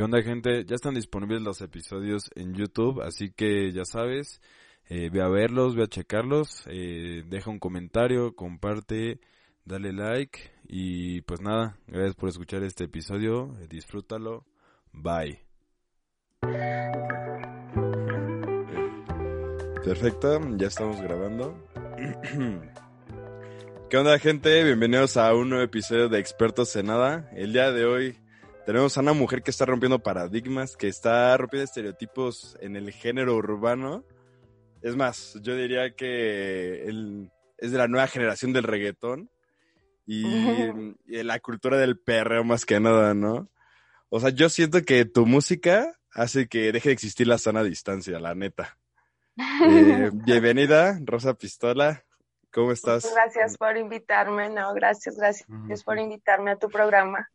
¿Qué onda, gente? Ya están disponibles los episodios en YouTube, así que ya sabes, eh, ve a verlos, ve a checarlos, eh, deja un comentario, comparte, dale like y pues nada, gracias por escuchar este episodio, eh, disfrútalo, bye. Perfecto, ya estamos grabando. ¿Qué onda, gente? Bienvenidos a un nuevo episodio de Expertos en Nada. El día de hoy tenemos a una mujer que está rompiendo paradigmas, que está rompiendo estereotipos en el género urbano. Es más, yo diría que es de la nueva generación del reggaetón y, y de la cultura del perreo más que nada, ¿no? O sea, yo siento que tu música hace que deje de existir la sana distancia, la neta. Eh, bienvenida, Rosa Pistola. ¿Cómo estás? Gracias por invitarme, no, gracias, gracias por invitarme a tu programa.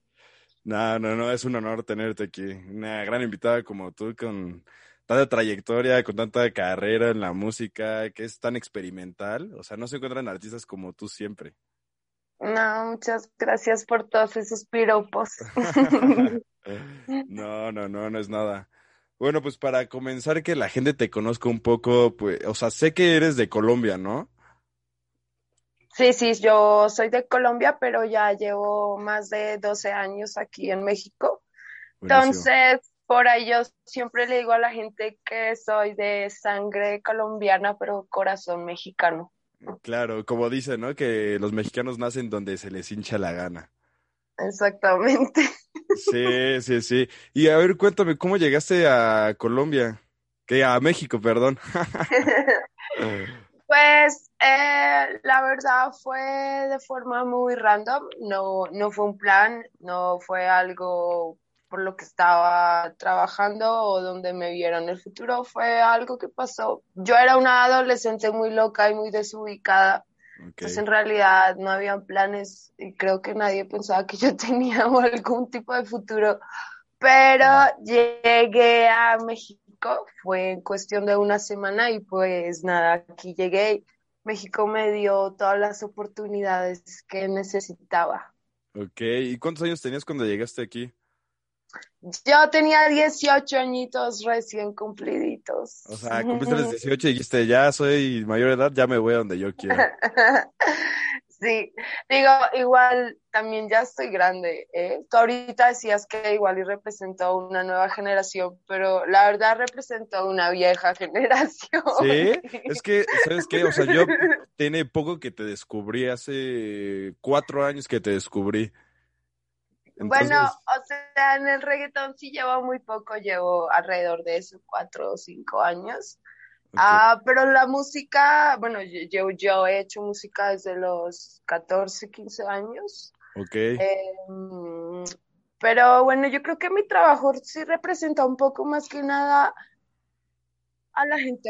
No, no, no, es un honor tenerte aquí. Una gran invitada como tú con tanta trayectoria, con tanta carrera en la música, que es tan experimental. O sea, no se encuentran artistas como tú siempre. No, muchas gracias por todos esos piropos. no, no, no, no es nada. Bueno, pues para comenzar que la gente te conozca un poco, pues, o sea, sé que eres de Colombia, ¿no? Sí, sí, yo soy de Colombia, pero ya llevo más de 12 años aquí en México. Entonces, por ahí yo siempre le digo a la gente que soy de sangre colombiana, pero corazón mexicano. Claro, como dicen, ¿no? Que los mexicanos nacen donde se les hincha la gana. Exactamente. Sí, sí, sí. Y a ver, cuéntame, ¿cómo llegaste a Colombia? Que a México, perdón. Pues eh, la verdad fue de forma muy random, no, no fue un plan, no fue algo por lo que estaba trabajando o donde me vieron el futuro, fue algo que pasó. Yo era una adolescente muy loca y muy desubicada, entonces en realidad no habían planes y creo que nadie pensaba que yo tenía algún tipo de futuro, pero llegué a México fue en cuestión de una semana y pues nada, aquí llegué. México me dio todas las oportunidades que necesitaba. Ok, ¿y cuántos años tenías cuando llegaste aquí? Yo tenía 18 añitos recién cumpliditos. O sea, cumpliste los 18 y dijiste, ya soy mayor edad, ya me voy a donde yo quiero. Sí, digo, igual también ya estoy grande, ¿eh? Tú ahorita decías que igual y representó una nueva generación, pero la verdad representó una vieja generación. Sí, es que, ¿sabes qué? O sea, yo tiene poco que te descubrí, hace cuatro años que te descubrí. Bueno, o sea, en el reggaetón sí llevo muy poco, llevo alrededor de eso, cuatro o cinco años. Ah, pero la música, bueno, yo, yo he hecho música desde los 14, 15 años. Ok. Em, pero bueno, yo creo que mi trabajo sí representa un poco más que nada a la gente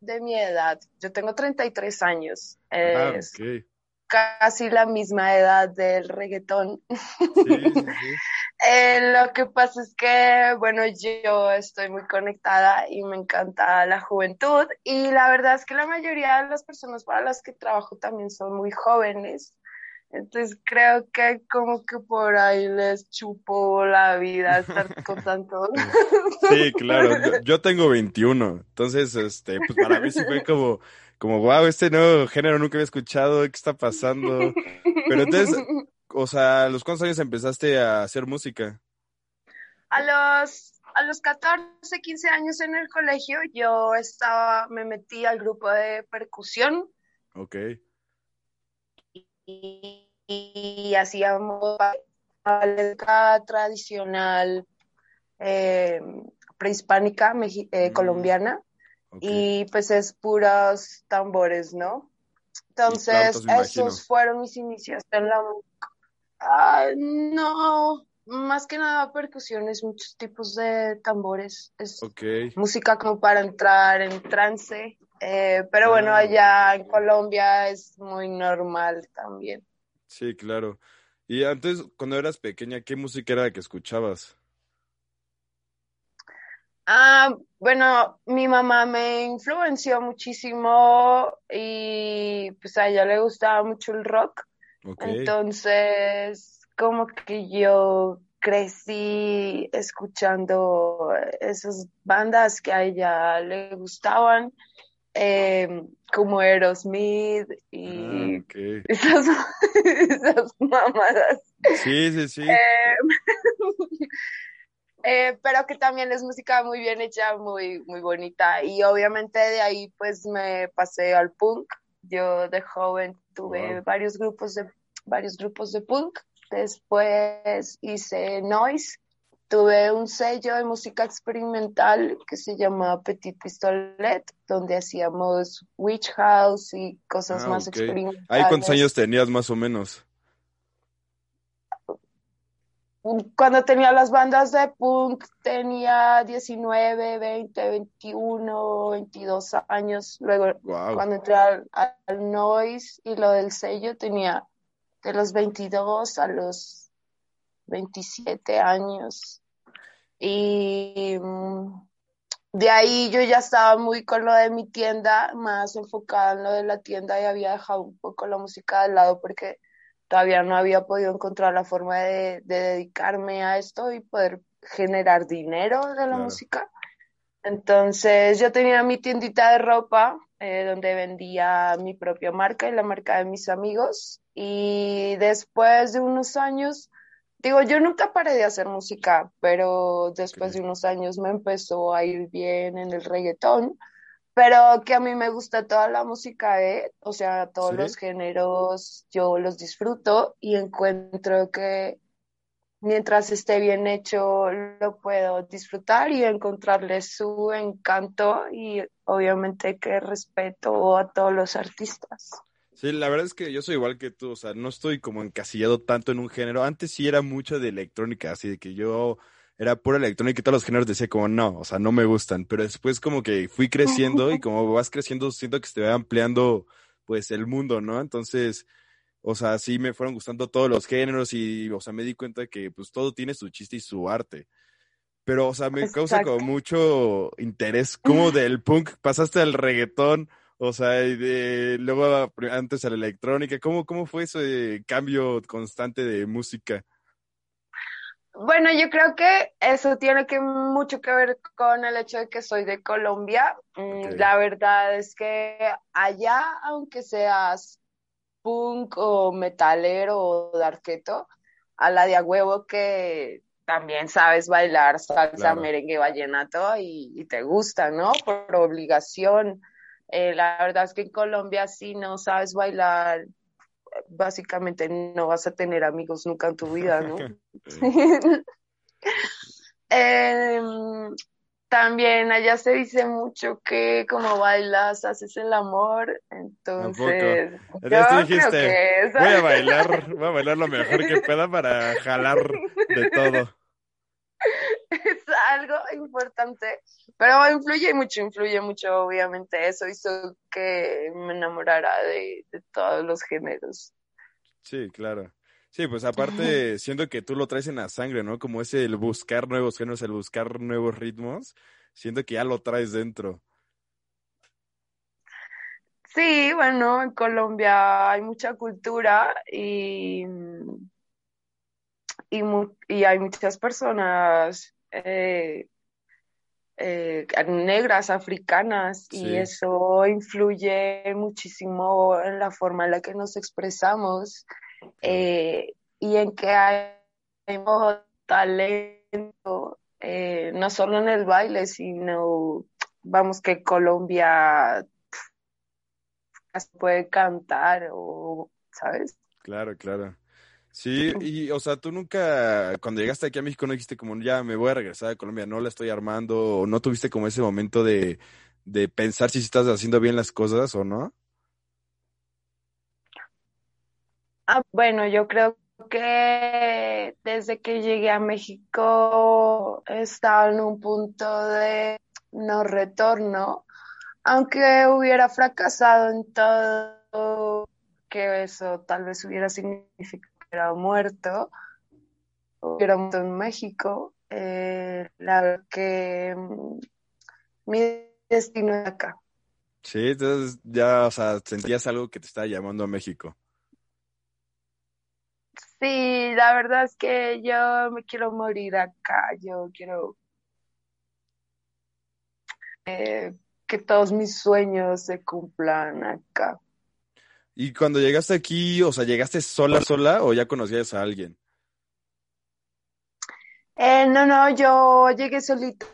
de, mi edad. Yo tengo 33 años. Ah, es casi la misma edad del reggaetón. Eh, lo que pasa es que, bueno, yo estoy muy conectada y me encanta la juventud y la verdad es que la mayoría de las personas para las que trabajo también son muy jóvenes. Entonces creo que como que por ahí les chupo la vida estar con tanto. Sí, claro. Yo, tengo 21. Entonces, este, pues para mí sí fue como, como, wow, este nuevo género nunca había escuchado, ¿qué está pasando? Pero entonces, o sea, ¿a los cuántos años empezaste a hacer música? A los, a los 14, 15 años en el colegio, yo estaba, me metí al grupo de percusión. Ok. Y, hacíamos ballet tradicional eh, prehispánica eh, mm. colombiana. Y pues es puros tambores, ¿no? Entonces, esos fueron mis inicios en la música. Ay, no, más que nada percusiones, muchos tipos de tambores. Es música como para entrar en trance. Eh, pero bueno, Ah, allá en. Colombia es muy normal también. Sí, claro. Y antes, cuando eras pequeña, ¿qué música era la que escuchabas? Ah, bueno, mi mamá me influenció muchísimo y pues a ella le gustaba mucho el rock. Entonces, como que yo crecí escuchando esas bandas que a ella le gustaban, eh, como Aerosmith Ah, y esas, esas mamadas. Sí, sí, sí. Eh, eh, pero que también es música muy bien hecha, muy, muy bonita. Y obviamente de ahí pues me pasé al punk. Yo de joven tuve Wow. varios grupos de, varios grupos de punk. Después hice noise. Tuve un sello de música experimental que se llama Petit Pistolet, donde hacíamos Witch House y cosas Ah, más ok. ¿Ahí cuántos experimentales. años tenías más o menos? Cuando tenía las bandas de punk tenía 19, 20, 21, 22 años. Luego, Wow. cuando entré al, al Noise y lo del sello, tenía de los 22 a los 27 años. Y mm, de ahí yo ya estaba muy con lo de mi tienda, más enfocada en lo de la tienda y había dejado un poco la música de lado porque todavía no había podido encontrar la forma de, de dedicarme a esto y poder generar dinero de la Claro. música. Entonces yo tenía mi tiendita de ropa eh, donde vendía mi propia marca y la marca de mis amigos. Y después de unos años, digo, yo nunca paré de hacer música, pero después de unos años me empezó a ir bien en el reggaetón. Pero que a mí me gusta toda la música, ¿eh? O sea, todos ¿Sí? los géneros, yo los disfruto y encuentro que mientras esté bien hecho, lo puedo disfrutar y encontrarle su encanto y obviamente que respeto a todos los artistas. Sí, la verdad es que yo soy igual que tú, o sea, no estoy como encasillado tanto en un género. Antes sí era mucho de electrónica, así de que yo era pura electrónica y todos los géneros decía como no, o sea, no me gustan, pero después como que fui creciendo y como vas creciendo siento que se te va ampliando pues el mundo, ¿no? Entonces, o sea, sí me fueron gustando todos los géneros y, o sea, me di cuenta que pues todo tiene su chiste y su arte. Pero, o sea, me causa como mucho interés, como del punk pasaste al reggaetón, o sea, y de, luego antes a la electrónica, ¿cómo, cómo fue ese cambio constante de música? Bueno, yo creo que eso tiene que mucho que ver con el hecho de que soy de Colombia. Mm. La verdad es que allá, aunque seas punk o metalero o darketo, a la de a huevo que también sabes bailar salsa, Claro. merengue, vallenato y, y te gusta, ¿no? Por obligación. Eh, la verdad es que en Colombia si no sabes bailar, básicamente no vas a tener amigos nunca en tu vida, ¿no? Em, también allá se dice mucho que como bailas haces el amor, entonces yo creo dijiste, que voy a bailar, voy a bailar lo mejor que pueda para jalar de todo. Es importante, pero influye mucho, influye mucho, obviamente eso hizo que me enamorara de, de todos los géneros. Sí, claro. Sí, pues aparte, siento que tú lo traes en la sangre, ¿no? Como ese el buscar nuevos géneros, el buscar nuevos ritmos, siento que ya lo traes dentro. Sí, bueno, en Colombia hay mucha cultura y, y, mu- y hay muchas personas eh, eh, negras, africanas, y eso influye muchísimo en la forma en la que nos expresamos eh, y en que hay mucho talento, eh, no solo en el baile, sino, vamos, que Colombia hasta puede cantar o, ¿sabes? Claro, claro. Sí, y o sea, tú nunca, cuando llegaste aquí a México, no dijiste como, ya me voy a regresar a Colombia, no la estoy armando, o no tuviste como ese momento de, de pensar si estás haciendo bien las cosas o no. Ah, bueno, yo creo que desde que llegué a México estaba en un punto de no retorno, aunque hubiera fracasado en todo, que eso tal vez hubiera significado que era muerto, hubiera muerto en México, eh, la que mm, mi destino es acá. Sí, entonces ya, o sea, sentías algo que te estaba llamando a México. Sí, la verdad es que yo me quiero morir acá, yo quiero eh, que todos mis sueños se cumplan acá. Y cuando llegaste aquí, o sea, ¿llegaste sola, sola o ya conocías a alguien? Eh, no, no, yo llegué solita,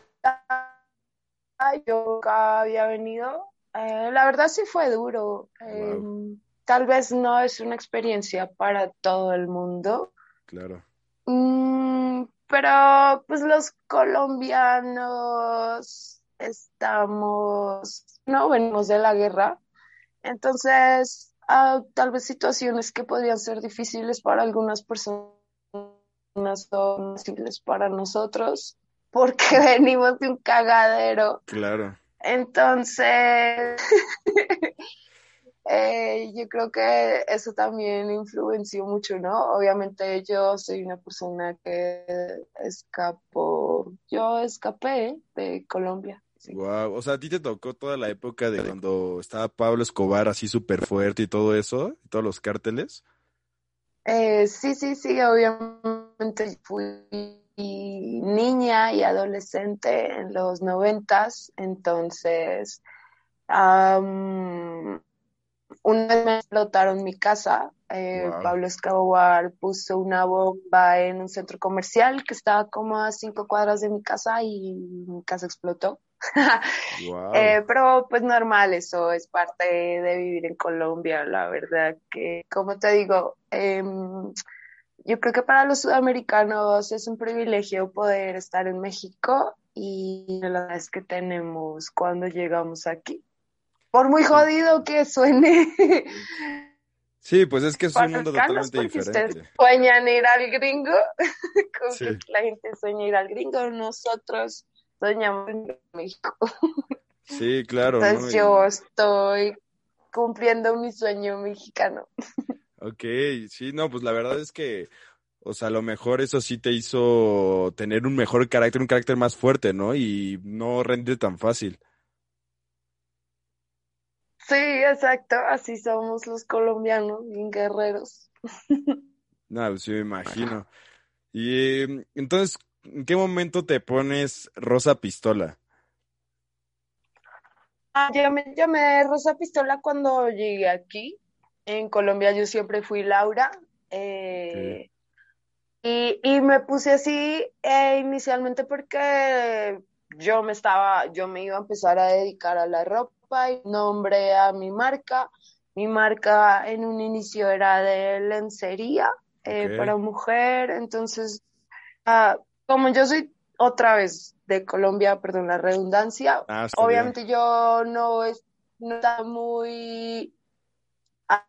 yo nunca había venido. Eh, la verdad sí fue duro. Em, tal vez no es una experiencia para todo el mundo. Claro. Mm, pero pues los colombianos estamos, no venimos de la guerra, entonces ah, tal vez situaciones que podrían ser difíciles para algunas personas son difíciles para nosotros porque venimos de un cagadero. Claro. Entonces, Eh, yo creo que eso también influenció mucho, ¿no? Obviamente yo soy una persona que escapó, yo escapé de Colombia. Wow, o sea, a ti te tocó toda la época de cuando estaba Pablo Escobar así súper fuerte y todo eso, y todos los cárteles. Eh, sí, sí, sí, obviamente fui niña y adolescente en los noventas, entonces una vez me explotaron mi casa. Eh, Pablo Escobar puso una bomba en un centro comercial que estaba como a cinco cuadras de mi casa y mi casa explotó. Eh, pero pues normal, eso es parte de vivir en Colombia, la verdad que, como te digo, em, yo creo que para los sudamericanos es un privilegio poder estar en México y la verdad es que tenemos cuando llegamos aquí. Por muy jodido que suene. Sí, pues es que es un mundo totalmente diferente. Ustedes sueñan ir al gringo, como que la gente sueña ir al gringo, nosotros soñamos en México. Sí, claro. Entonces yo estoy cumpliendo mi sueño mexicano. Ok, sí, no, pues la verdad es que, o sea, a lo mejor eso sí te hizo tener un mejor carácter, un carácter más fuerte, ¿no? Y no rendir tan fácil. Sí, exacto, así somos los colombianos, bien guerreros. No, pues sí me imagino. Y em, entonces, ¿en qué momento te pones Rosa Pistola? Ah, yo me llamé Rosa Pistola cuando llegué aquí. En Colombia yo siempre fui Laura. Eh, y, y, me puse así eh, inicialmente porque yo me estaba, yo me iba a empezar a dedicar a la ropa y nombré a mi marca. Mi marca en un inicio era de lencería eh, para mujer, entonces, ah, como yo soy otra vez de Colombia, perdón la redundancia, ah, obviamente yo no, es, no estaba muy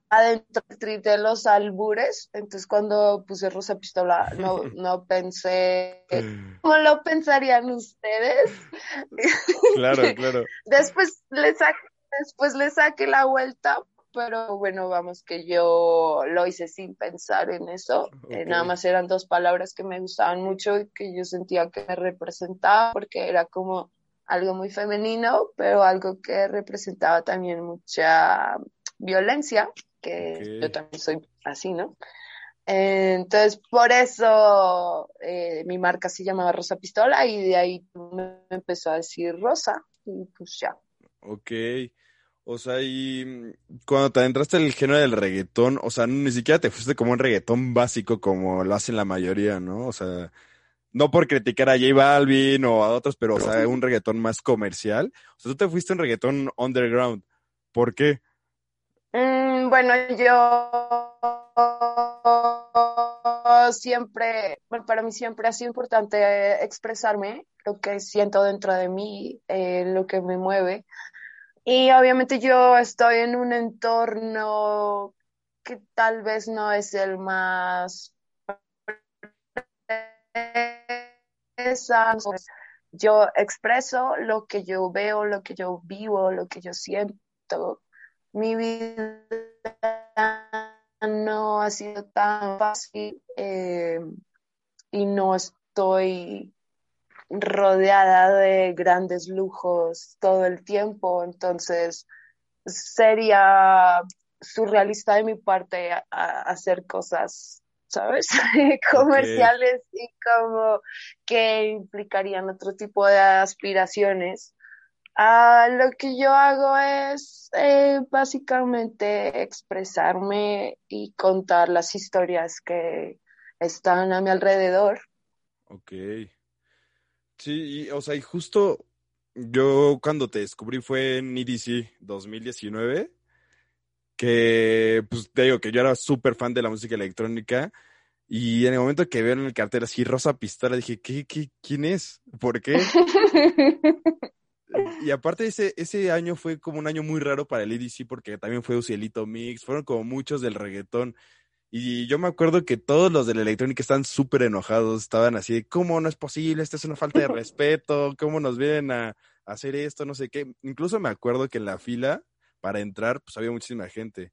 adentro de los albures, entonces cuando puse Rosa Pistola no, no pensé cómo lo pensarían ustedes. Claro, claro. después le saqué, después le saqué la vuelta, pero bueno, vamos que yo lo hice sin pensar en eso. Eh, nada más eran dos palabras que me gustaban mucho y que yo sentía que me representaba porque era como algo muy femenino, pero algo que representaba también mucha violencia, que yo también soy así, ¿no? entonces, por eso eh, mi marca se llamaba Rosa Pistola y de ahí me empezó a decir Rosa y pues ya. Ok. O sea, y mm, cuando te adentraste en el género del reggaetón, o sea, ni siquiera te fuiste como un reggaetón básico como lo hacen la mayoría, ¿no? O sea, no por criticar a J Balvin o a otros, pero, o sea, un reggaetón más comercial. O sea, tú te fuiste un reggaetón underground. ¿Por qué? Mm, bueno, yo siempre, bueno, para mí siempre ha sido importante expresarme lo que siento dentro de mí, eh, lo que me mueve. Y obviamente yo estoy en un entorno que tal vez no es el más... Yo expreso lo que yo veo, lo que yo vivo, lo que yo siento. Mi vida no ha sido tan fácil eh, y no estoy rodeada de grandes lujos todo el tiempo, entonces sería surrealista de mi parte hacer cosas, ¿sabes? Comerciales y como que implicarían otro tipo de aspiraciones. Ah, lo que yo hago es eh, básicamente expresarme y contar las historias que están a mi alrededor. Ok. Sí, o sea, y justo yo cuando te descubrí fue en EDC 2019, que pues te digo que yo era súper fan de la música electrónica y en el momento que veo en el cartel así Rosa Pistola dije, ¿qué, qué, quién es? ¿Por qué? y aparte ese, ese año fue como un año muy raro para el EDC porque también fue Ucielito Mix, fueron como muchos del reggaetón. Y yo me acuerdo que todos los de la electrónica estaban súper enojados, estaban así, ¿cómo no es posible? Esto es una falta de respeto, ¿cómo nos vienen a, hacer esto? No sé qué. Incluso me acuerdo que en la fila para entrar, pues había muchísima gente.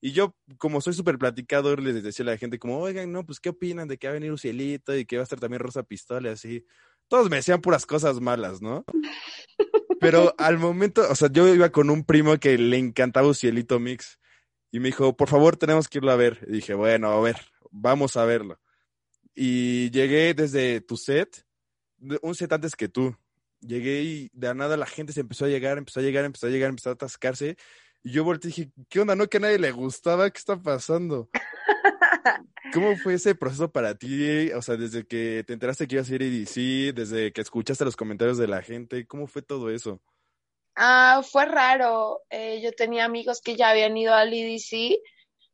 Y yo, como soy súper platicador, les decía a la gente como, oigan, no, pues, ¿qué opinan de que va a venir Ucielito y que va a estar también Rosa Pistola? Así. Todos me decían puras cosas malas, ¿no? Pero al momento, o sea, yo iba con un primo que le encantaba Ucielito Mix y me dijo, por favor, tenemos que irlo a ver. Y dije, bueno, a ver, vamos a verlo. Y llegué desde tu set, un set antes que tú. Llegué y de nada la gente se empezó a llegar, empezó a llegar, empezó a llegar, empezó a atascarse. Y yo volteé y dije, ¿qué onda? ¿No que a nadie le gustaba? ¿Qué está pasando? ¿Cómo fue ese proceso para ti? O sea, desde que te enteraste que ibas a ir a EDC, desde que escuchaste los comentarios de la gente, ¿cómo fue todo eso? Ah, fue raro. Eh, yo tenía amigos que ya habían ido al EDC,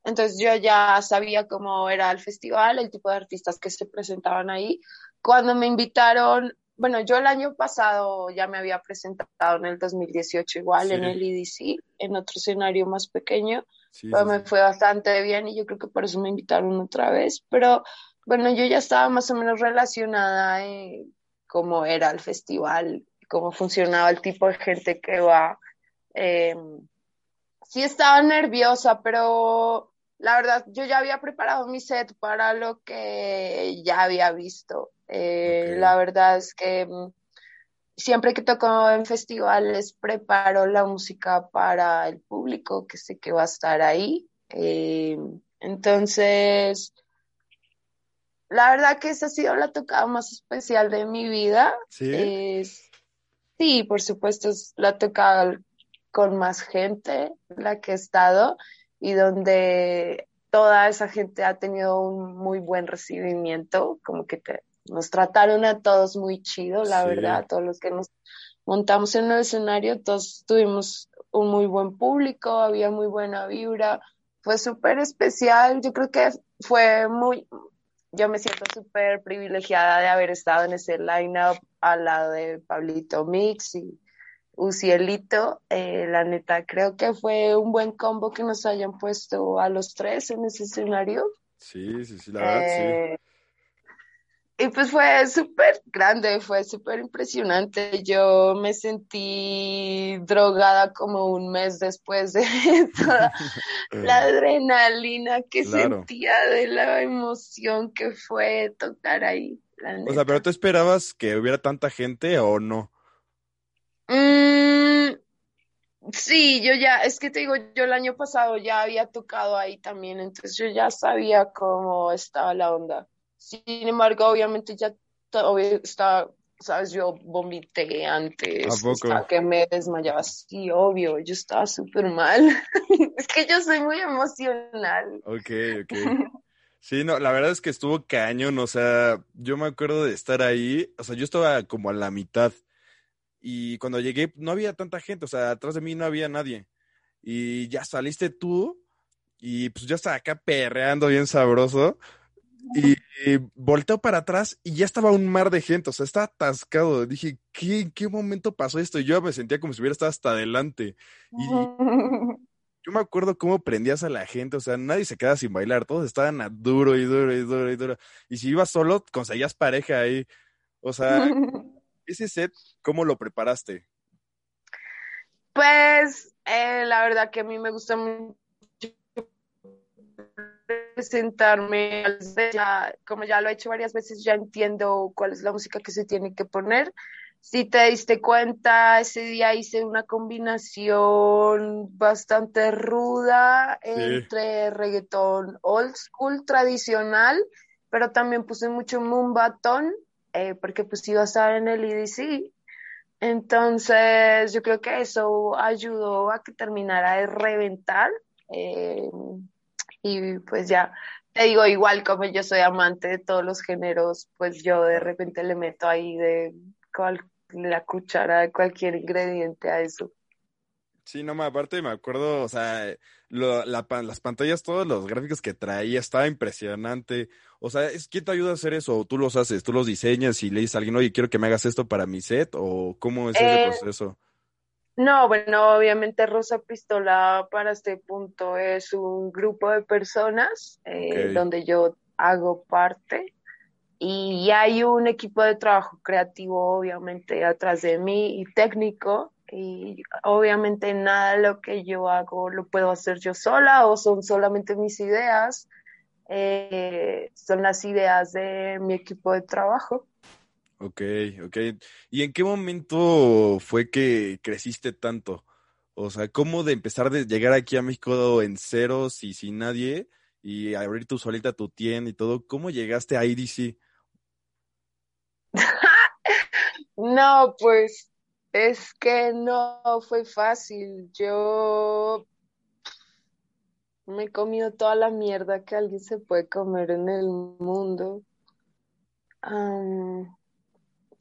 entonces yo ya sabía cómo era el festival, el tipo de artistas que se presentaban ahí. Cuando me invitaron, bueno, yo el año pasado ya me había presentado en el 2018 igual en el EDC, en otro escenario más pequeño, pero me fue bastante bien y yo creo que por eso me invitaron otra vez, pero bueno, yo ya estaba más o menos relacionada en cómo era el festival cómo funcionaba el tipo de gente que va. Eh, sí estaba nerviosa, pero la verdad yo ya había preparado mi set para lo que ya había visto. Eh, la verdad es que mm, siempre que toco en festivales preparo la música para el público que sé que va a estar ahí. Eh, entonces, la verdad que esa ha sido la tocada más especial de mi vida. ¿Sí? Sí, por supuesto, es la tocado con más gente la que he estado y donde toda esa gente ha tenido un muy buen recibimiento, como que nos trataron a todos muy chido, la verdad, todos los que nos montamos en el escenario, todos tuvimos un muy buen público, había muy buena vibra, fue súper especial, yo creo que fue muy, yo me siento súper privilegiada de haber estado en ese line-up al lado de Pablito Mix y Ucielito. Eh, la neta, creo que fue un buen combo que nos hayan puesto a los tres en ese escenario. Sí, sí, sí, la verdad, sí. Y pues fue súper grande, fue súper impresionante. Yo me sentí drogada como un mes después de toda la adrenalina que sentía de la emoción que fue tocar ahí. O sea, pero ¿tú esperabas que hubiera tanta gente o no? Mm, sí, yo ya, es que te digo, yo el año pasado ya había tocado ahí también, entonces yo ya sabía cómo estaba la onda. Sin embargo, obviamente ya estaba, sabes, yo vomité antes, ¿A que me desmayaba, sí, obvio, yo estaba súper mal. es que yo soy muy emocional. Ok, ok. Sí, no, la verdad es que estuvo cañón, o sea, yo me acuerdo de estar ahí, o sea, yo estaba como a la mitad y cuando llegué no había tanta gente, o sea, atrás de mí no había nadie y ya saliste tú y pues ya estaba acá perreando bien sabroso y, volteo para atrás y ya estaba un mar de gente, o sea, estaba atascado. Dije, ¿qué, ¿en qué momento pasó esto? Y yo me sentía como si hubiera estado hasta adelante. Y yo me acuerdo cómo prendías a la gente, o sea, nadie se quedaba sin bailar, todos estaban a duro y duro y duro y duro. Y si ibas solo, conseguías pareja ahí. O sea, ese set, ¿cómo lo preparaste? Pues eh, la verdad que a mí me gusta mucho presentarme, como ya lo he hecho varias veces, ya entiendo cuál es la música que se tiene que poner. Si te diste cuenta, ese día hice una combinación bastante ruda entre reggaetón old school tradicional, pero también puse mucho mumbatón, eh, porque pues iba a estar en el EDC. Entonces, yo creo que eso ayudó a que terminara de reventar. Eh, y pues ya, te digo, igual como yo soy amante de todos los géneros, pues yo de repente le meto ahí de la cuchara de cualquier ingrediente a eso. Sí, no, aparte me acuerdo, o sea, las pantallas, todos los gráficos que traía, estaba impresionante. O sea, ¿es, ¿quién te ayuda a hacer eso? ¿O tú los haces? ¿Tú los diseñas y le dices a alguien, oye, quiero que me hagas esto para mi set? ¿O cómo es ese eh, proceso? No, bueno, obviamente Rosa Pistola para este punto es un grupo de personas eh, donde yo hago parte y hay un equipo de trabajo creativo obviamente atrás de mí y técnico y obviamente nada de lo que yo hago lo puedo hacer yo sola o son solamente mis ideas, eh, son las ideas de mi equipo de trabajo. Ok, ok. ¿Y en qué momento fue que creciste tanto? O sea, ¿cómo de empezar de llegar aquí a México en ceros y sin nadie y abrir tu solita tu tienda y todo? ¿Cómo llegaste a IDC? no, pues es que no fue fácil. Yo me he comido toda la mierda que alguien se puede comer en el mundo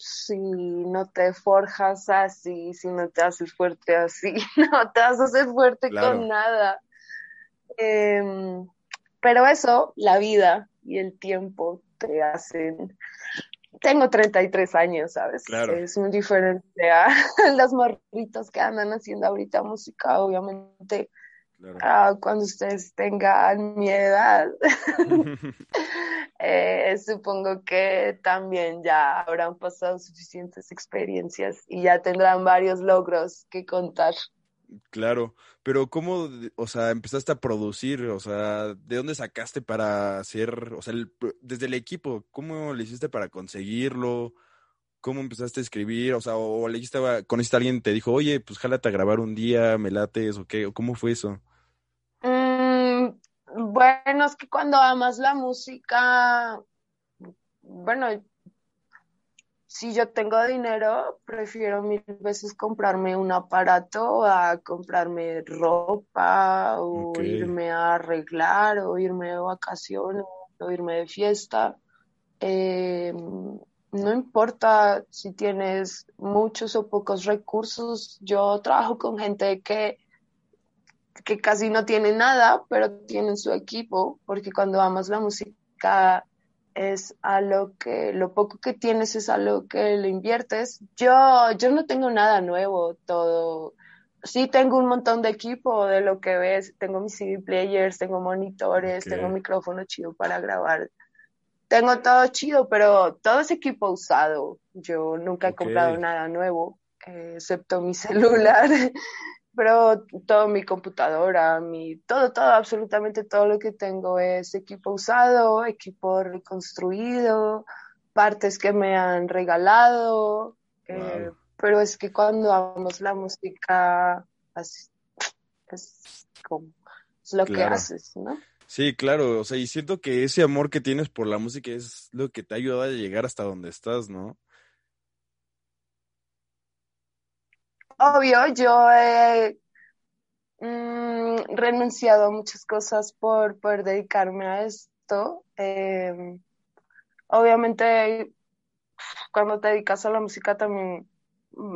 si no te forjas así, si no te haces fuerte así, no te vas a hacer fuerte con nada. Em, pero eso, la vida y el tiempo te hacen. Tengo 33 años, ¿sabes? Es muy diferente a las morritas que andan haciendo ahorita música, obviamente. cuando ustedes tengan mi edad. Eh, supongo que también ya habrán pasado suficientes experiencias y ya tendrán varios logros que contar. Claro, pero ¿cómo, o sea, empezaste a producir? O sea, ¿de dónde sacaste para hacer, o sea, desde el equipo, ¿cómo le hiciste para conseguirlo? ¿Cómo empezaste a escribir? O sea, o le dijiste, conociste a alguien te dijo, oye, pues jálate a grabar un día, me lates, o qué, o cómo fue eso? Bueno, es que cuando amas la música, bueno, si yo tengo dinero, prefiero mil veces comprarme un aparato a comprarme ropa o irme a arreglar o irme de vacaciones o irme de fiesta. Eh, no importa si tienes muchos o pocos recursos, yo trabajo con gente que que casi no tienen nada, pero tienen su equipo, porque cuando amas la música es a lo que, lo poco que tienes es a lo que le inviertes. Yo, yo no tengo nada nuevo, todo. Sí tengo un montón de equipo de lo que ves, tengo mis CD players, tengo monitores, tengo micrófono chido para grabar. Tengo todo chido, pero todo es equipo usado. Yo nunca he comprado nada nuevo, eh, excepto mi celular pero todo mi computadora, mi, todo, todo, absolutamente todo lo que tengo es equipo usado, equipo reconstruido, partes que me han regalado, eh, pero es que cuando amamos la música, es, como, es lo que haces, ¿no? Sí, claro, o sea, y siento que ese amor que tienes por la música es lo que te ha ayudado a llegar hasta donde estás, ¿no? Obvio, yo he mm, renunciado a muchas cosas por poder dedicarme a esto. Em, obviamente, cuando te dedicas a la música también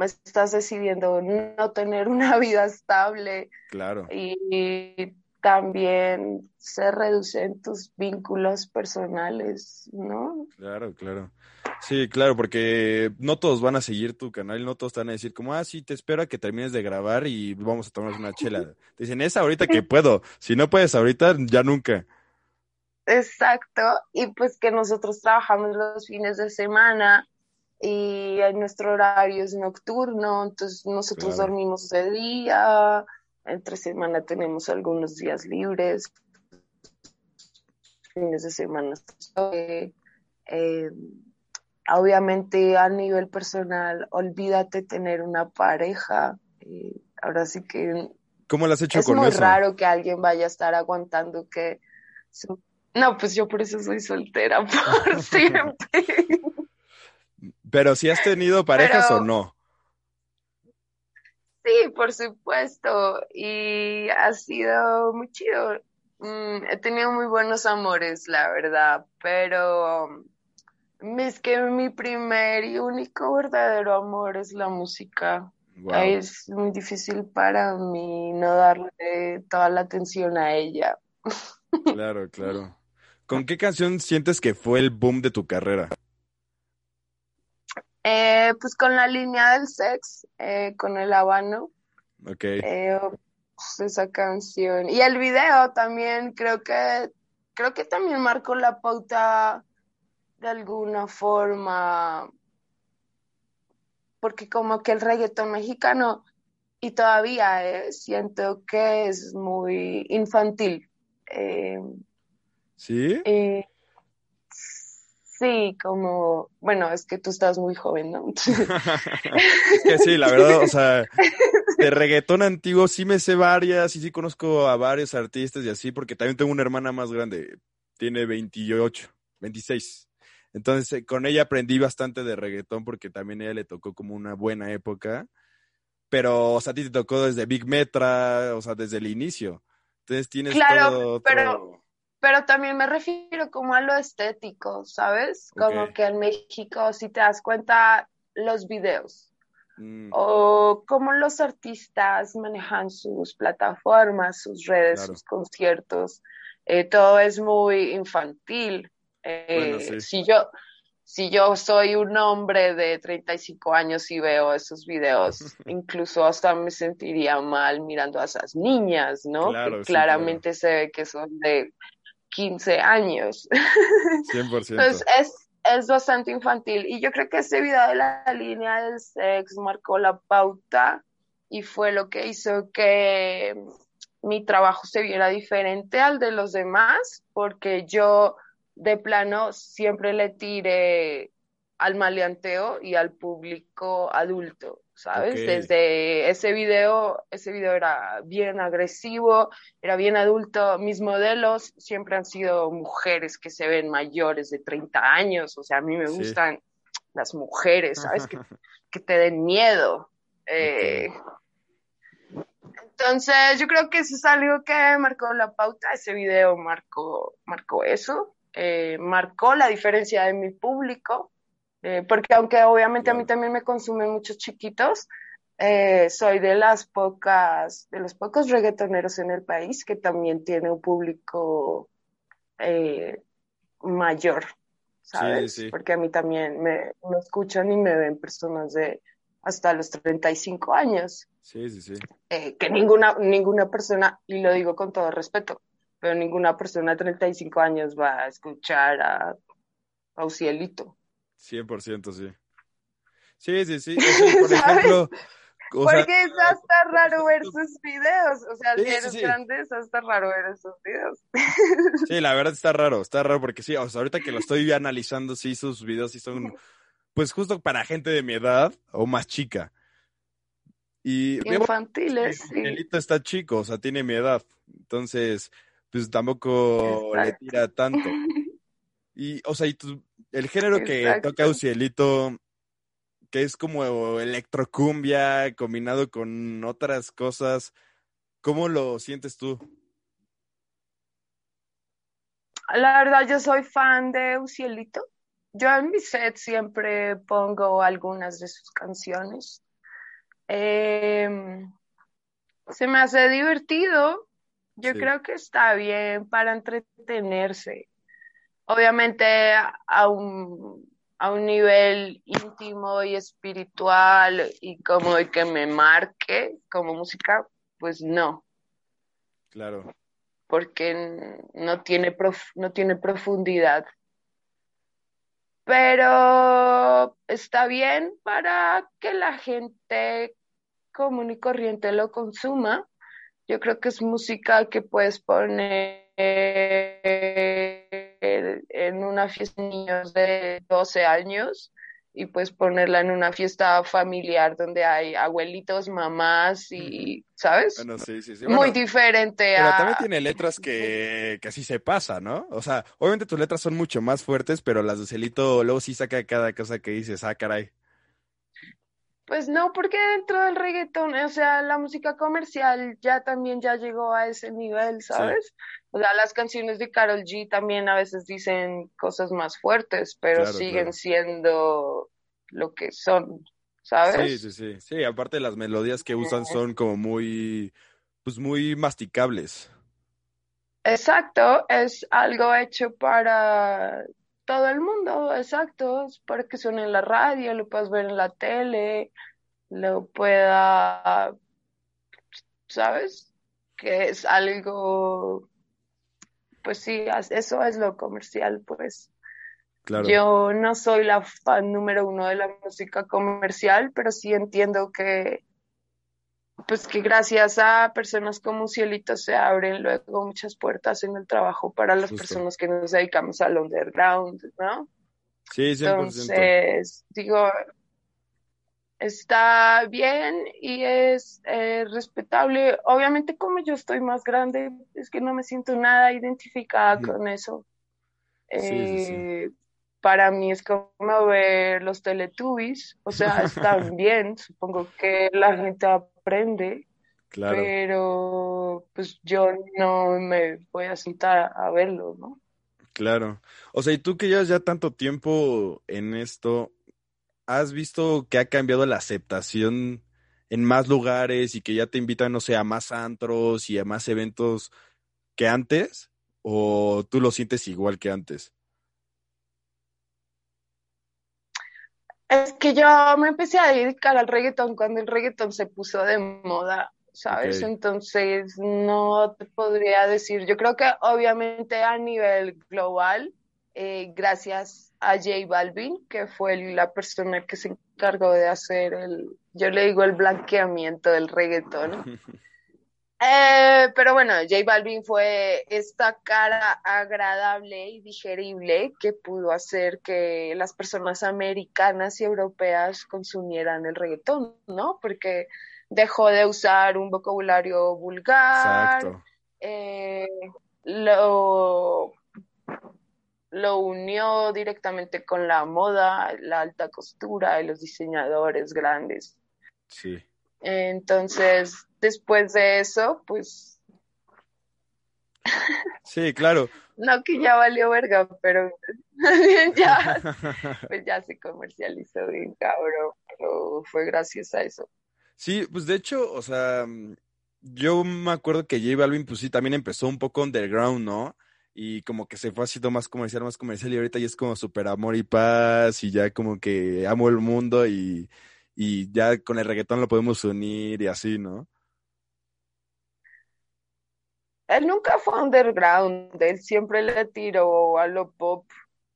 estás decidiendo no tener una vida estable. Claro. Y, también se reducen tus vínculos personales, ¿no? Claro, claro. Sí, claro, porque no todos van a seguir tu canal, no todos te van a decir como, ah, sí, te espero a que termines de grabar y vamos a tomar una chela. Te dicen, es ahorita que puedo, si no puedes ahorita, ya nunca. Exacto, y pues que nosotros trabajamos los fines de semana y nuestro horario es nocturno, entonces nosotros Claro. dormimos de día, entre semana tenemos algunos días libres, fines de semana. eh, obviamente a nivel personal, olvídate tener una pareja. eh, ahora sí que ¿Cómo lo has hecho es con muy eso? raro que alguien vaya a estar aguantando que... su- No, pues yo por eso soy soltera por siempre. Pero si has tenido parejas Pero- o no. Sí, por supuesto. Y ha sido muy chido. Mm, he tenido muy buenos amores, la verdad, pero es que mi primer y único verdadero amor es la música. Wow. Es muy difícil para mí no darle toda la atención a ella. Claro, claro. ¿Con qué canción sientes que fue el boom de tu carrera? Eh, pues con la línea del sex, eh, con el habano. Ok. Eh, pues, esa canción. Y el video también creo que creo que también marcó la pauta de alguna forma. Porque como que el reggaetón mexicano, y todavía eh, siento que es muy infantil. Eh, ¿Sí? eh, sí, como, bueno, es que tú estás muy joven, ¿no? Es que sí, la verdad, o sea, de reggaetón antiguo sí me sé varias y sí conozco a varios artistas y así, porque también tengo una hermana más grande, tiene 28, 26. Entonces, eh, con ella aprendí bastante de reggaetón porque también a ella le tocó como una buena época. Pero, o sea, a ti te tocó desde Big Metra, o sea, desde el inicio. Entonces tienes Claro, todo pero- Pero también me refiero como a lo estético, ¿sabes? Como que en México, si te das cuenta, los videos Mm, o cómo los artistas manejan sus plataformas, sus redes, Claro. sus conciertos, eh, todo es muy infantil. Eh, Bueno, sí. Si yo, si yo soy un hombre de 35 años y veo esos videos, incluso hasta me sentiría mal mirando a esas niñas, ¿no? Claro, que sí, claramente se ve que son de 15 años. 100%. Entonces es, es bastante infantil. Y yo creo que ese video de la línea del sex marcó la pauta y fue lo que hizo que mi trabajo se viera diferente al de los demás, porque yo de plano siempre le tiré al maleanteo y al público adulto, ¿sabes? Desde ese video, ese video era bien agresivo, era bien adulto. Mis modelos siempre han sido mujeres que se ven mayores de 30 años, o sea, a mí me Sí. gustan las mujeres, ¿sabes? Que, que te den miedo. Eh, entonces, yo creo que eso es algo que marcó la pauta, ese video marcó, marcó eso, eh, marcó la diferencia de mi público, eh, porque aunque obviamente a mí también me consumen muchos chiquitos, eh, soy de las pocas, de los pocos reggaetoneros en el país que también tiene un público eh, mayor, ¿sabes? sí. Porque a mí también me, me escuchan y me ven personas de hasta los 35 años Sí, sí, sí. eh, que ninguna, ninguna persona, y lo digo con todo respeto, pero ninguna persona de 35 años va a escuchar a, a Ucielito. 100%, sí. Sí, sí, sí. Sea, por ejemplo, o sea, Porque es hasta raro ver sus videos, o sea, Sí, si sí, eres sí. grande es hasta raro ver esos videos. sí, la verdad está raro, está raro porque sí, o sea, ahorita que lo estoy analizando, sí, sus videos sí son, pues justo para gente de mi edad o más chica. Y Infantiles, que sí. Miguelito está chico, o sea, tiene mi edad. Entonces, pues tampoco le tira tanto. Y, o sea, y tu- el género que toca Ucielito, que es como electrocumbia combinado con otras cosas, ¿cómo lo sientes tú? La verdad, yo soy fan de Ucielito. Yo en mi set siempre pongo algunas de sus canciones. Eh, se me hace divertido. Yo Sí. creo que está bien para entretenerse. Obviamente a un, a un nivel íntimo y espiritual y como de que me marque como música, pues no Claro, porque no tiene, prof- no tiene profundidad. pero está bien para que la gente común y corriente lo consuma. Yo creo que es música que puedes poner en una fiesta de niños de 12 años y puedes ponerla en una fiesta familiar donde hay abuelitos, mamás y, ¿sabes? Bueno, sí, sí, sí. Muy diferente Pero a... también tiene letras que, que así se pasa, ¿no? O sea, obviamente tus letras son mucho más fuertes, pero las de Celito luego sí saca cada cosa que dices, ah, caray. Pues no, porque dentro del reggaetón, o sea, la música comercial ya también ya llegó a ese nivel, ¿sabes? O sea, las canciones de Karol G también a veces dicen cosas más fuertes, pero Claro, siguen claro. siendo lo que son, Sí, ¿sabes? sí, sí. Sí, aparte las melodías que usan son como muy, pues muy masticables. Exacto, es algo hecho para todo el mundo, exacto, para que suene en la radio, lo puedas ver en la tele, lo pueda, ¿sabes? Que es algo, pues sí, eso es lo comercial, pues. Claro. Yo no soy la fan número uno de la música comercial, pero sí entiendo que, pues que gracias a personas como Cielito se abren luego muchas puertas en el trabajo para las Justo. personas que nos dedicamos al underground, ¿no? Sí, 100%. Entonces, digo, está bien y es eh, respetable. Obviamente, como yo estoy más grande, es que no me siento nada identificada con eso. Sí, sí, sí. Eh, para mí es como ver los Teletubbies, o sea, están bien, supongo que la gente aprende, Claro. pero pues yo no me voy a sentar a verlo, ¿no? Claro. O sea, y tú que llevas ya tanto tiempo en esto, ¿has visto que ha cambiado la aceptación en más lugares y que ya te invitan, no sé, a más antros y a más eventos que antes? ¿O tú lo sientes igual que antes? Es que yo me empecé a dedicar al reggaetón cuando el reggaetón se puso de moda, ¿sabes? Entonces no te podría decir, yo creo que obviamente a nivel global, eh, gracias a J Balvin, que fue la persona que se encargó de hacer el, yo le digo el blanqueamiento del reggaetón. Eh, pero bueno, J Balvin fue esta cara agradable y digerible que pudo hacer que las personas americanas y europeas consumieran el reggaetón, ¿no? Porque dejó de usar un vocabulario vulgar, Exacto. eh, lo, lo unió directamente con la moda, la alta costura y los diseñadores grandes. Sí. Entonces, después de eso, pues, Sí, claro. no que ya valió verga, pero ya, pues ya se comercializó bien cabrón, pero fue gracias a eso. Sí, pues de hecho, o sea, yo me acuerdo que J Balvin, pues sí, también empezó un poco underground, ¿no? Y como que se fue haciendo más comercial, más comercial, y ahorita ya es como súper amor y paz, y ya como que amo el mundo, y, y ya con el reggaetón lo podemos unir y así, ¿no? Él nunca fue underground, él siempre le tiró a lo pop,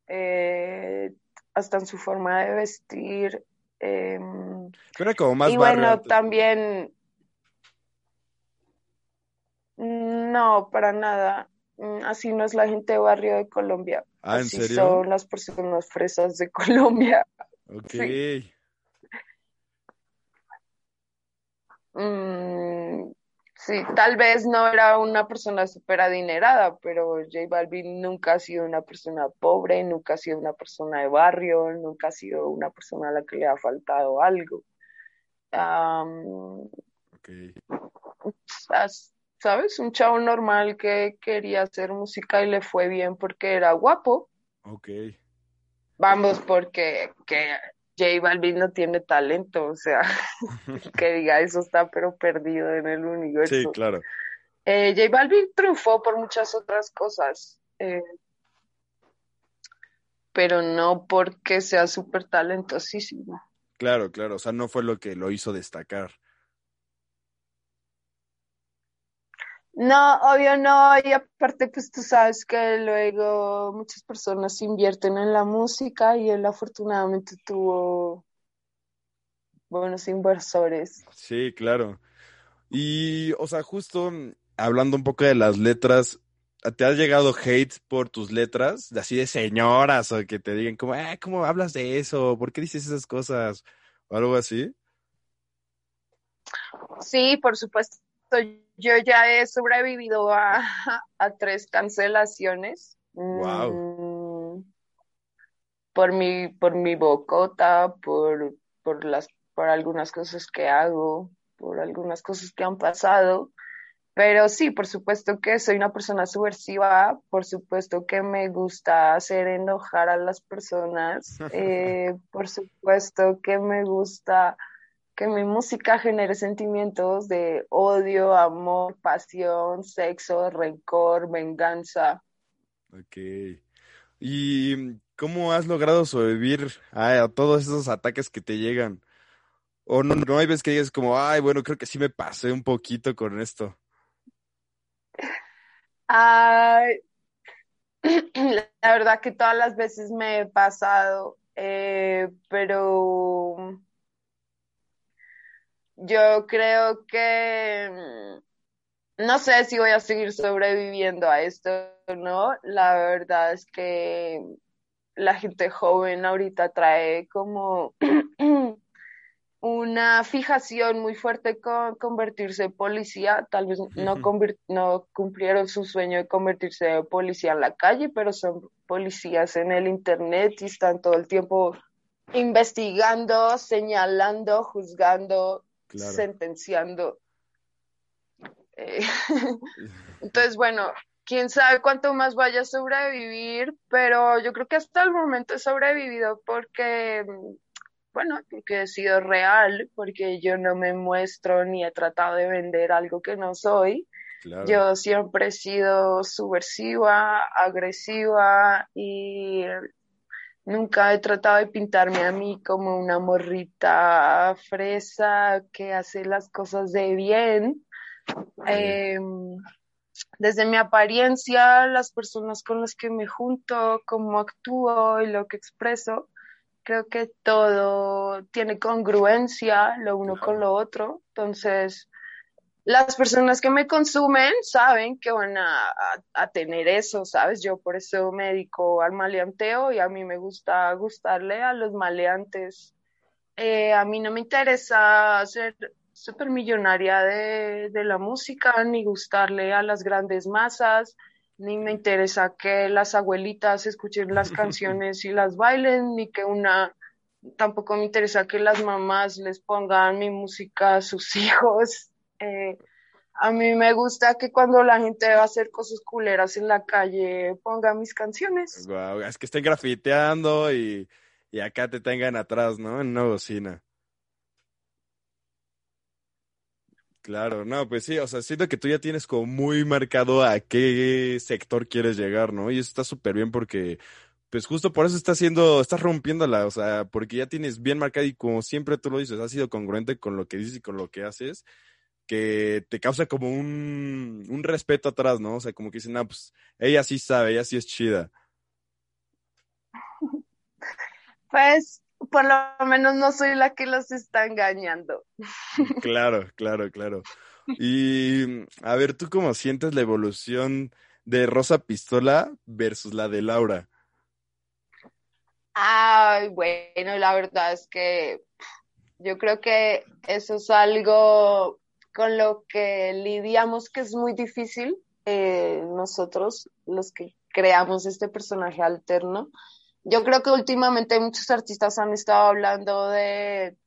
eh, hasta en su forma de vestir. em, Pero como más y bueno, también, no, para nada. Mm, Así no es la gente de barrio de Colombia. Ah, ¿en Así serio? son las personas fresas de Colombia. Ok. Sí. Mm, sí, tal vez no era una persona súper adinerada, pero J Balvin nunca ha sido una persona pobre, nunca ha sido una persona de barrio, nunca ha sido una persona a la que le ha faltado algo. ¿sabes? Un chavo normal que quería hacer música y le fue bien porque era guapo. Ok. Vamos, porque que J Balvin no tiene talento, o sea, que diga eso está pero perdido en el Sí, universo. claro. Eh, J Balvin triunfó por muchas otras cosas, eh, pero no porque sea súper talentosísimo. Claro, claro. O sea, no fue lo que lo hizo destacar. No, obvio no, y aparte pues tú sabes que luego muchas personas invierten en la música y él afortunadamente tuvo buenos inversores. Sí, claro. Y, o sea, justo hablando un poco de las letras, ¿te has llegado hate por tus letras? Así de señoras o que te digan como, eh, ¿cómo hablas de eso? ¿Por qué dices esas cosas? O algo así. Sí, por supuesto. Yo ya he sobrevivido a, a tres cancelaciones. Wow. Mm, por mi, por mi bocota, por, por las, por algunas cosas que hago, por algunas cosas que han pasado. Pero sí, por supuesto que soy una persona subversiva, por supuesto que me gusta hacer enojar a las personas, eh, por supuesto que me gusta que mi música genere sentimientos de odio, amor, pasión, sexo, rencor, venganza. Ok. ¿Y cómo has logrado sobrevivir a, todos esos ataques que te llegan? ¿O no, no hay veces que digas como, ay, bueno, creo que sí me pasé un poquito con esto? Ay, la verdad que todas las veces me he pasado, eh, pero yo creo que mm, no sé si voy a seguir sobreviviendo a esto, ¿no? La verdad es que la gente joven ahorita trae como una fijación muy fuerte con convertirse en policía. Tal vez no, no cumplieron su sueño de convertirse en policía en la calle, pero son policías en el Internet y están todo el tiempo investigando, señalando, juzgando, sentenciando. Eh, entonces, bueno, quién sabe cuánto más vaya a sobrevivir, pero yo creo que hasta el momento he sobrevivido porque bueno, porque he sido real, porque yo no me muestro ni he tratado de vender algo que no soy. Yo siempre he sido subversiva, agresiva y nunca he tratado de pintarme a mí como una morrita fresa que hace las cosas de bien. Em, desde mi apariencia, las personas con las que me junto, cómo actúo y lo que expreso, creo que todo tiene congruencia lo uno con lo otro. Entonces, las personas que me consumen saben que van a, tener eso, ¿sabes? Yo por eso me dedico al maleanteo y a mí me gusta gustarle a los maleantes. Eh, a mí no me interesa ser supermillonaria de, de la música ni gustarle a las grandes masas ni me interesa que las abuelitas escuchen las canciones y las bailen, ni que una, tampoco me interesa que las mamás les pongan mi música a sus hijos. Eh, a mí me gusta que cuando la gente va a hacer cosas culeras en la calle ponga mis canciones. es que estén grafiteando y, y acá te tengan atrás, ¿no? En una bocina. Claro, no, pues sí, o sea, siento que tú ya tienes como muy marcado a qué sector quieres llegar, ¿no? Y eso está súper bien porque, pues justo por eso estás haciendo, estás rompiéndola, o sea, porque ya tienes bien marcado y como siempre tú lo dices, has sido congruente con lo que dices y con lo que haces, que te causa como un, un respeto atrás, ¿no? O sea, como que dicen, ah, pues ella sí sabe, ella sí es chida. Pues por lo menos no soy la que los está engañando. Claro, claro, claro. Y a ver, ¿tú cómo sientes la evolución de Rosa Pistola versus la de Laura? Ay, bueno, la verdad es que yo creo que eso es algo con lo que lidiamos que es muy difícil eh, nosotros, los que creamos este personaje alterno yo creo que últimamente muchos artistas han estado hablando de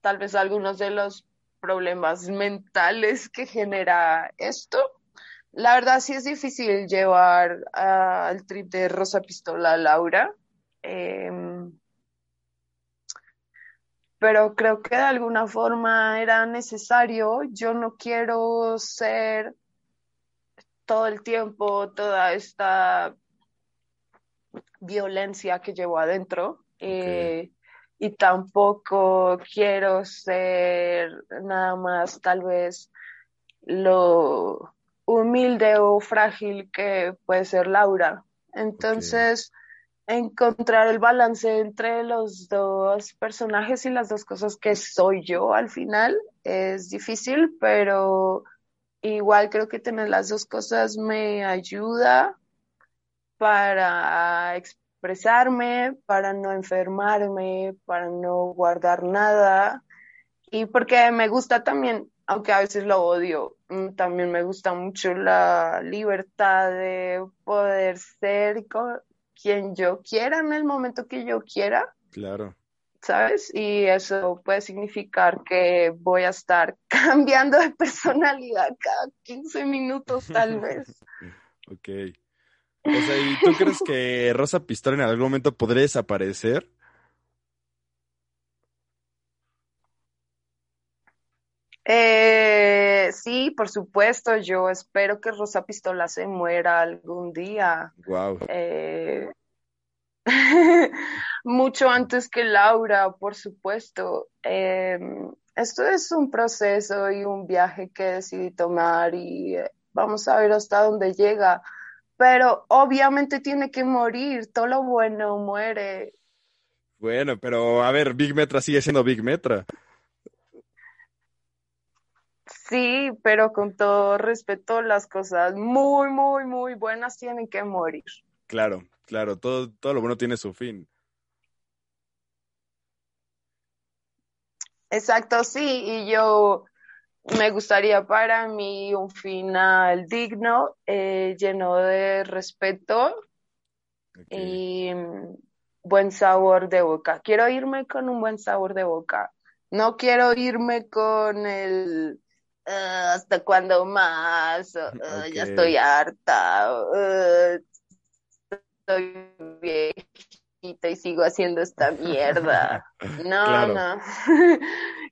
tal vez algunos de los problemas mentales que genera esto. La verdad sí es difícil llevar al trip de Rosa Pistola a Laura. Em, pero creo que de alguna forma era necesario. Yo no quiero ser todo el tiempo toda esta violencia que llevo adentro. Eh, y tampoco quiero ser nada más tal vez lo humilde o frágil que puede ser Laura. Entonces, encontrar el balance entre los dos personajes y las dos cosas que soy yo al final es difícil, pero igual creo que tener las dos cosas me ayuda para expresarme, para no enfermarme, para no guardar nada. Y porque me gusta también, aunque a veces lo odio, mm, también me gusta mucho la libertad de poder ser quien yo quiera en el momento que yo quiera. Claro. ¿Sabes? Y eso puede significar que voy a estar cambiando de personalidad cada 15 minutos, tal vez. ok. O sea, ¿y tú crees que Rosa Pistola en algún momento podría desaparecer? Eh, sí, por supuesto, yo espero que Rosa Pistola se muera algún día. Wow. Eh, mucho antes que Laura, por supuesto. Em, esto es un proceso y un viaje que decidí tomar y eh, vamos a ver hasta dónde llega. Pero obviamente tiene que morir, todo lo bueno muere. Bueno, pero a ver, Big Metra sigue siendo Big Metra. Sí, pero con todo respeto, las cosas muy, muy, muy buenas tienen que morir. Claro, claro, todo, todo lo bueno tiene su fin. Exacto, sí, y yo me gustaría para mí un final digno, eh, lleno de respeto y mm, buen sabor de boca. Quiero irme con un buen sabor de boca. No quiero irme con el Ah, ¿hasta cuándo más? Ah, ya estoy harta, ah, estoy viejita y sigo haciendo esta mierda. No, no.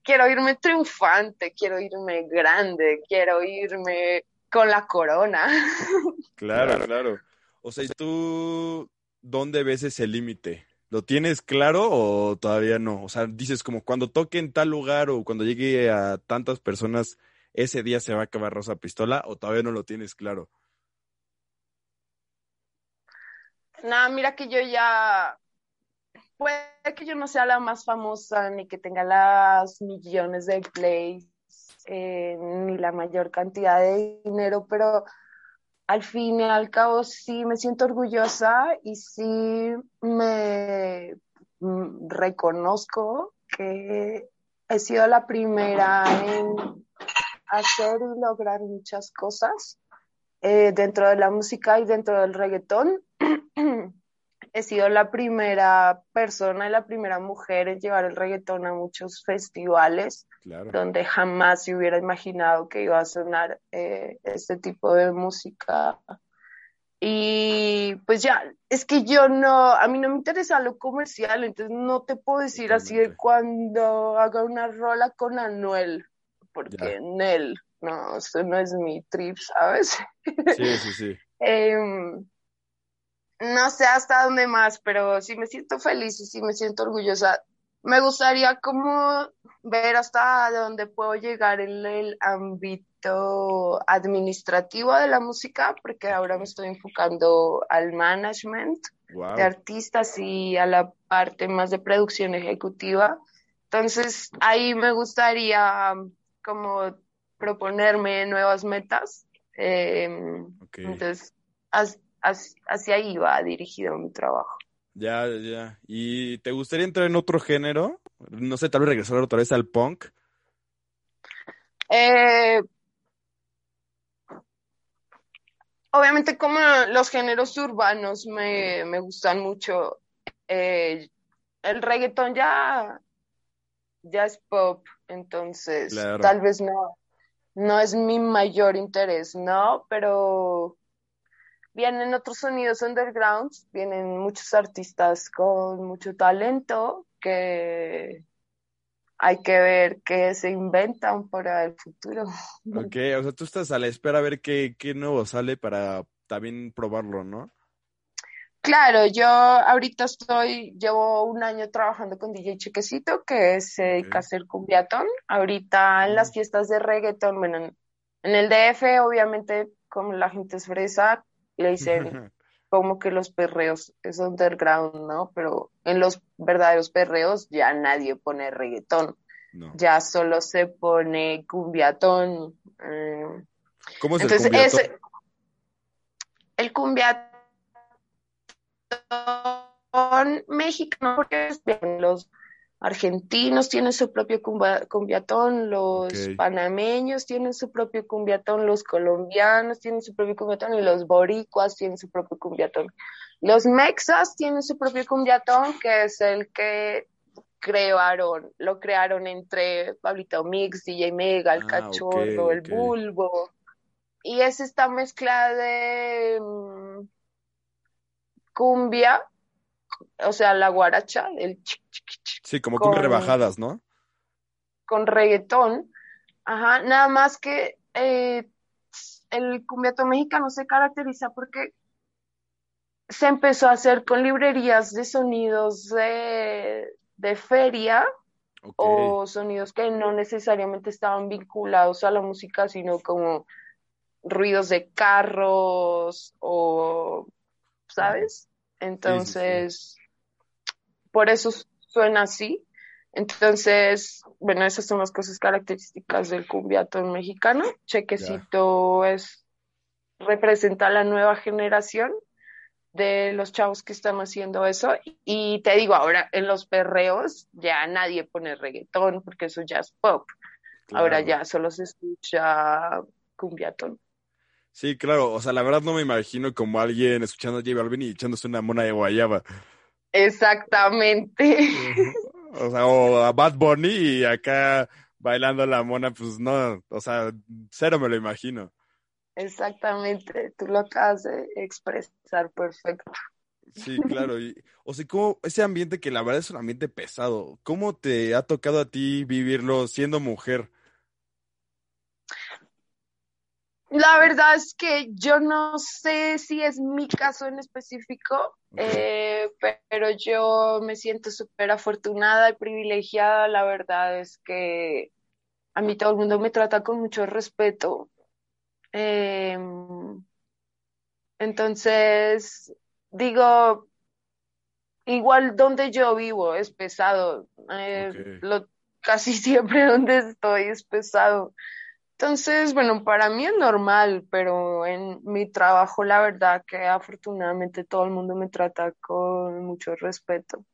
quiero irme triunfante, quiero irme grande, quiero irme con la corona. claro, claro. O sea, ¿y tú dónde ves ese límite? ¿Lo tienes claro o todavía no? O sea, dices como cuando toque en tal lugar o cuando llegue a tantas personas, ese día se va a acabar Rosa Pistola o todavía no lo tienes claro? Nada, mira que yo ya, puede que yo no sea la más famosa ni que tenga las millones de plays eh, ni la mayor cantidad de dinero, pero al fin y al cabo sí me siento orgullosa y sí me mm, reconozco que he sido la primera en hacer y lograr muchas cosas eh, dentro de la música y dentro del reggaetón. He sido la primera persona y la primera mujer en llevar el reggaetón a muchos festivales donde jamás se hubiera imaginado que iba a sonar eh, este tipo de música. Y pues ya, es que yo no, a mí no me interesa lo comercial, entonces no te puedo decir así de cuando haga una rola con Anuel porque en él, no, eso no es mi trip, ¿sabes? Sí, sí, sí. Em, no sé hasta dónde más, pero sí me siento feliz y sí me siento orgullosa. Me gustaría como ver hasta dónde puedo llegar en el ámbito administrativo de la música, porque ahora me estoy enfocando al management de artistas y a la parte más de producción ejecutiva. Entonces, ahí me gustaría como proponerme nuevas metas. Em, entonces, hacia ahí va dirigido mi trabajo. Ya, ya. ¿Y te gustaría entrar en otro género? No sé, tal vez regresar otra vez al punk. Eh, obviamente como los géneros urbanos me, gustan mucho. Eh, el reggaetón ya ya es pop, entonces tal vez no, no es mi mayor interés, ¿no? Pero vienen otros sonidos undergrounds, vienen muchos artistas con mucho talento que hay que ver qué se inventan para el futuro. Ok, o sea, tú estás a la espera a ver qué, qué nuevo sale para también probarlo, ¿no? Claro, yo ahorita estoy, llevo un año trabajando con DJ Chequecito, que se dedica a hacer cumbiatón. Ahorita en las fiestas de reggaeton, bueno, en, el DF obviamente como la gente es fresa, le dicen como que los perreos es underground, ¿no? Pero en los verdaderos perreos ya nadie pone reggaetón. Ya solo se pone cumbiatón. Eh. ¿Cómo es el cumbiatón? el cumbiatón mexicano, porque los argentinos tienen su propio cumbiatón, los panameños tienen su propio cumbiatón, los colombianos tienen su propio cumbiatón y los boricuas tienen su propio cumbiatón. Los mexas tienen su propio cumbiatón, que es el que crearon, lo crearon entre Pablito Mix, DJ Mega, el ah, Cachorro, el Bulbo. Y es esta mezcla de mm, cumbia, o sea, la guaracha, el chic, Sí, como con, rebajadas, ¿no? Con reggaetón. Ajá, nada más que eh, el cumbiato mexicano se caracteriza porque se empezó a hacer con librerías de sonidos de, feria o sonidos que no necesariamente estaban vinculados a la música, sino como ruidos de carros o, ¿sabes? Entonces, por eso suena así. Entonces, bueno, esas son las cosas características del cumbiatón mexicano. Chequecito es representa la nueva generación de los chavos que están haciendo eso. Y te digo, ahora en los perreos ya nadie pone reggaetón porque eso ya es pop. Ahora ya solo se escucha cumbiatón. Sí, claro. O sea, la verdad no me imagino como alguien escuchando a J Balvin y echándose una mona de guayaba. Exactamente. O sea, o a Bad Bunny y acá bailando la mona, pues no, o sea, cero me lo imagino. Exactamente, tú lo acabas de expresar perfecto. Sí, claro. Y, o sea, como ese ambiente que la verdad es un ambiente pesado, ¿cómo te ha tocado a ti vivirlo siendo mujer? La verdad es que yo no sé si es mi caso en específico, eh, pero yo me siento súper afortunada y privilegiada. La verdad es que a mí todo el mundo me trata con mucho respeto. Em, entonces, digo, igual donde yo vivo es pesado. Eh, lo, casi siempre donde estoy es pesado. Entonces, bueno, para mí es normal, pero en mi trabajo la verdad que afortunadamente todo el mundo me trata con mucho respeto.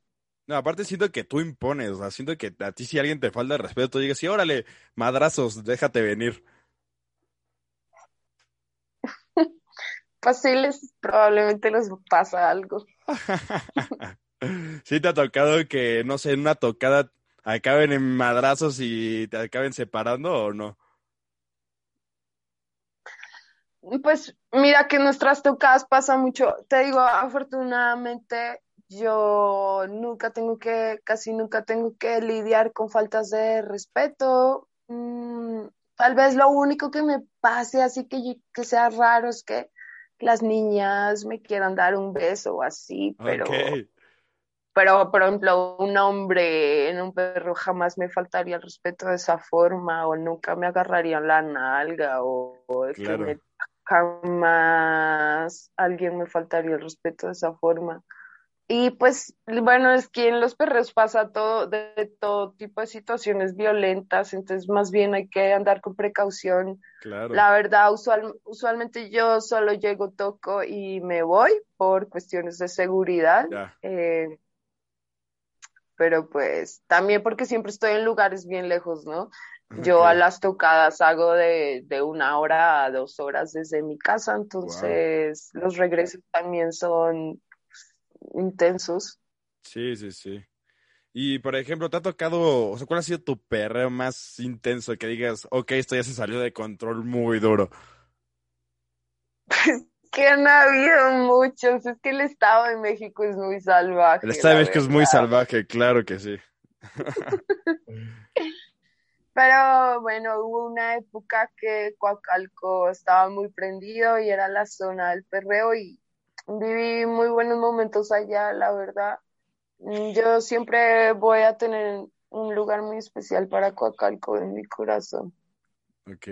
No, aparte siento que tú impones, o sea, siento que a ti si alguien te falta el respeto, tú digas, sí, órale, madrazos, déjate venir. pues sí, les, probablemente les pasa algo. sí te ha tocado que, no sé, en una tocada acaben en madrazos y te acaben separando o no? Pues mira que nuestras tocadas pasa mucho. Te digo, afortunadamente yo nunca tengo que, casi nunca tengo que lidiar con faltas de respeto. Mm, tal vez lo único que me pase así que, que sea raro es que las niñas me quieran dar un beso o así, pero... Pero, por ejemplo, un hombre en un perro jamás me faltaría el respeto de esa forma, o nunca me agarraría la nalga, o, que me jamás alguien me faltaría el respeto de esa forma. Y pues, bueno, es que en los perros pasa todo, de, todo tipo de situaciones violentas, entonces más bien hay que andar con precaución. La verdad, usual, usualmente yo solo llego, toco y me voy por cuestiones de seguridad. Eh, pero pues también porque siempre estoy en lugares bien lejos, ¿no? Yo a las tocadas hago de, una hora a dos horas desde mi casa, entonces los regresos también son intensos. Sí, sí, sí. Y por ejemplo, ¿te ha tocado, o sea, cuál ha sido tu perreo más intenso que digas, ok, esto ya se salió de control muy duro? que han habido muchos, es que el Estado de México es muy salvaje. El Estado de México es muy salvaje, claro que sí. Pero bueno, hubo una época que Coacalco estaba muy prendido y era la zona del perreo y viví muy buenos momentos allá, la verdad. Mm, yo siempre voy a tener un lugar muy especial para Coacalco en mi corazón. Ok.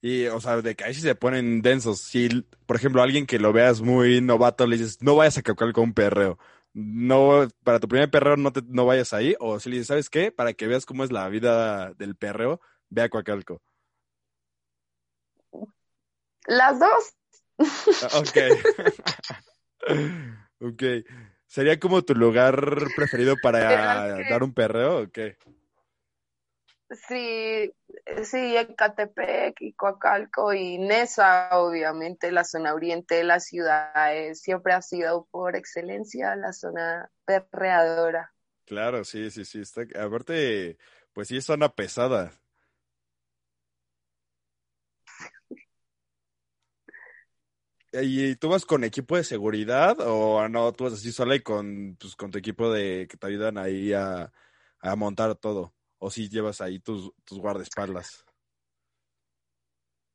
Y, o sea, de que ahí sí se ponen densos. Si, por ejemplo, alguien que lo veas muy novato, le dices, no vayas a calcular con un perreo. No, para tu primer perreo no, te, no vayas ahí. O si le dices, ¿sabes qué? Para que veas cómo es la vida del perreo, ve a Coacalco. Las dos. Ah, ok. ok. ¿Sería como tu lugar preferido para dar un perreo o qué? Sí, sí, Ecatepec y Coacalco y Nesa, obviamente, la zona oriente de la ciudad siempre ha sido por excelencia la zona perreadora. Claro, sí, sí, sí. Está, aparte, pues sí, es zona pesada. ¿Y tú vas con equipo de seguridad o no? ¿Tú vas así sola y con, pues, con tu equipo de que te ayudan ahí a, a montar todo? ¿O si llevas ahí tus, tus guardaespaldas?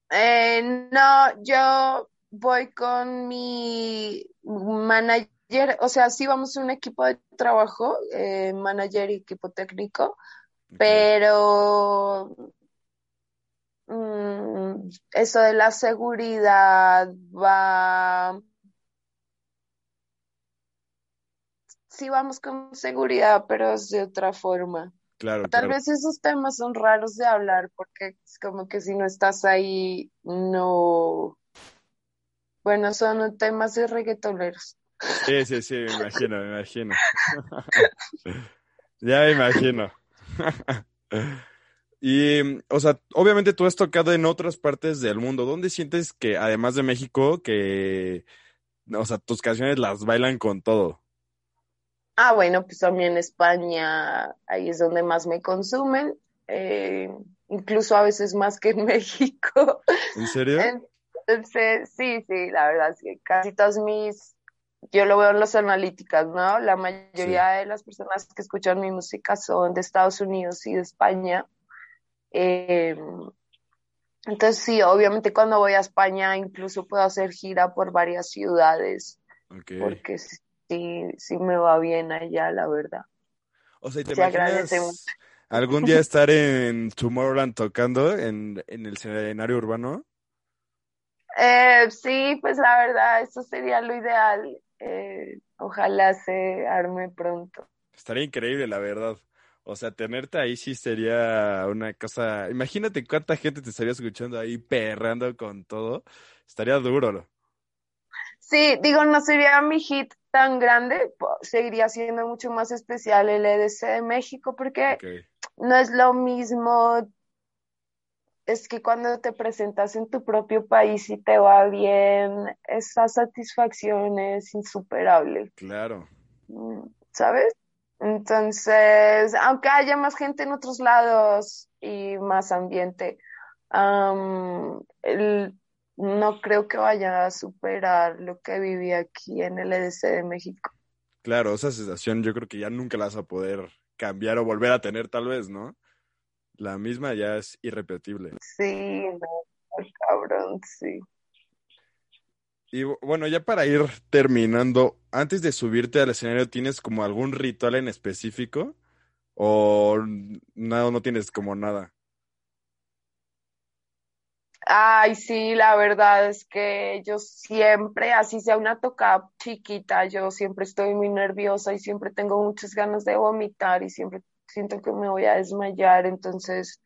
Eh, no, yo voy con mi manager, o sea, sí vamos a un equipo de trabajo, eh, manager y equipo técnico, pero mm, eso de la seguridad va... Sí vamos con seguridad, pero es de otra forma. Tal vez esos temas son raros de hablar porque es como que si no estás ahí, no... Bueno, son temas de reggaetoneros. Sí, sí, sí, me imagino, me imagino. ya me imagino. y, o sea, obviamente tú has tocado en otras partes del mundo. ¿Dónde sientes que, además de México, que, o sea, tus canciones las bailan con todo? Ah, bueno, pues también España, ahí es donde más me consumen, eh, incluso a veces más que en México. ¿En serio? Entonces, sí, sí, la verdad, sí, casi todas mis, yo lo veo en las analíticas, ¿no? La mayoría de las personas que escuchan mi música son de Estados Unidos y de España. Eh, entonces, sí, obviamente cuando voy a España incluso puedo hacer gira por varias ciudades. Okay. Porque sí, sí me va bien allá, la verdad. O sea, ¿te imaginas algún día estar en Tomorrowland tocando en, en el escenario urbano? Eh, sí, pues la verdad, eso sería lo ideal. Eh, ojalá se arme pronto. Estaría increíble, la verdad. O sea, tenerte ahí sí sería una cosa. Imagínate cuánta gente te estaría escuchando ahí perrando con todo. Estaría duro. Sí, digo, no sería mi hit tan grande, seguiría siendo mucho más especial el EDC de México porque no es lo mismo, es que cuando te presentas en tu propio país y te va bien, esa satisfacción es insuperable. Claro. Mm, ¿Sabes? Entonces, aunque haya más gente en otros lados y más ambiente, el no creo que vaya a superar lo que viví aquí en el EDC de México. Claro, esa sensación yo creo que ya nunca la vas a poder cambiar o volver a tener tal vez, ¿no? La misma ya es irrepetible. Sí, no, cabrón, sí. Y bueno, ya para ir terminando, antes de subirte al escenario, ¿tienes como algún ritual en específico? ¿O no, no tienes como nada? Ay, sí, la verdad es que yo siempre, así sea una tocada chiquita, yo siempre estoy muy nerviosa y siempre tengo muchas ganas de vomitar y siempre siento que me voy a desmayar, entonces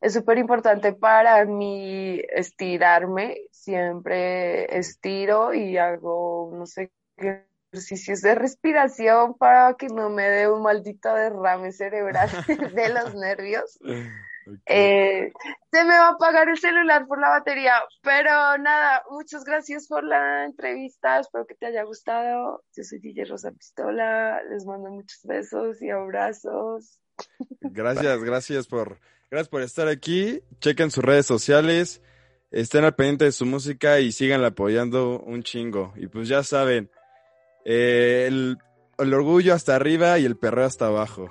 es súper importante para mí estirarme, siempre estiro y hago, no sé, ejercicios de respiración para que no me dé un maldito derrame cerebral de los nervios. Eh, se me va a apagar el celular por la batería, pero nada, muchas gracias por la entrevista, espero que te haya gustado. Yo soy DJ Rosa Pistola, les mando muchos besos y abrazos. Gracias, gracias por, gracias por estar aquí. Chequen sus redes sociales, estén al pendiente de su música y sigan apoyando un chingo. Y pues ya saben, eh, el, el orgullo hasta arriba y el perro hasta abajo.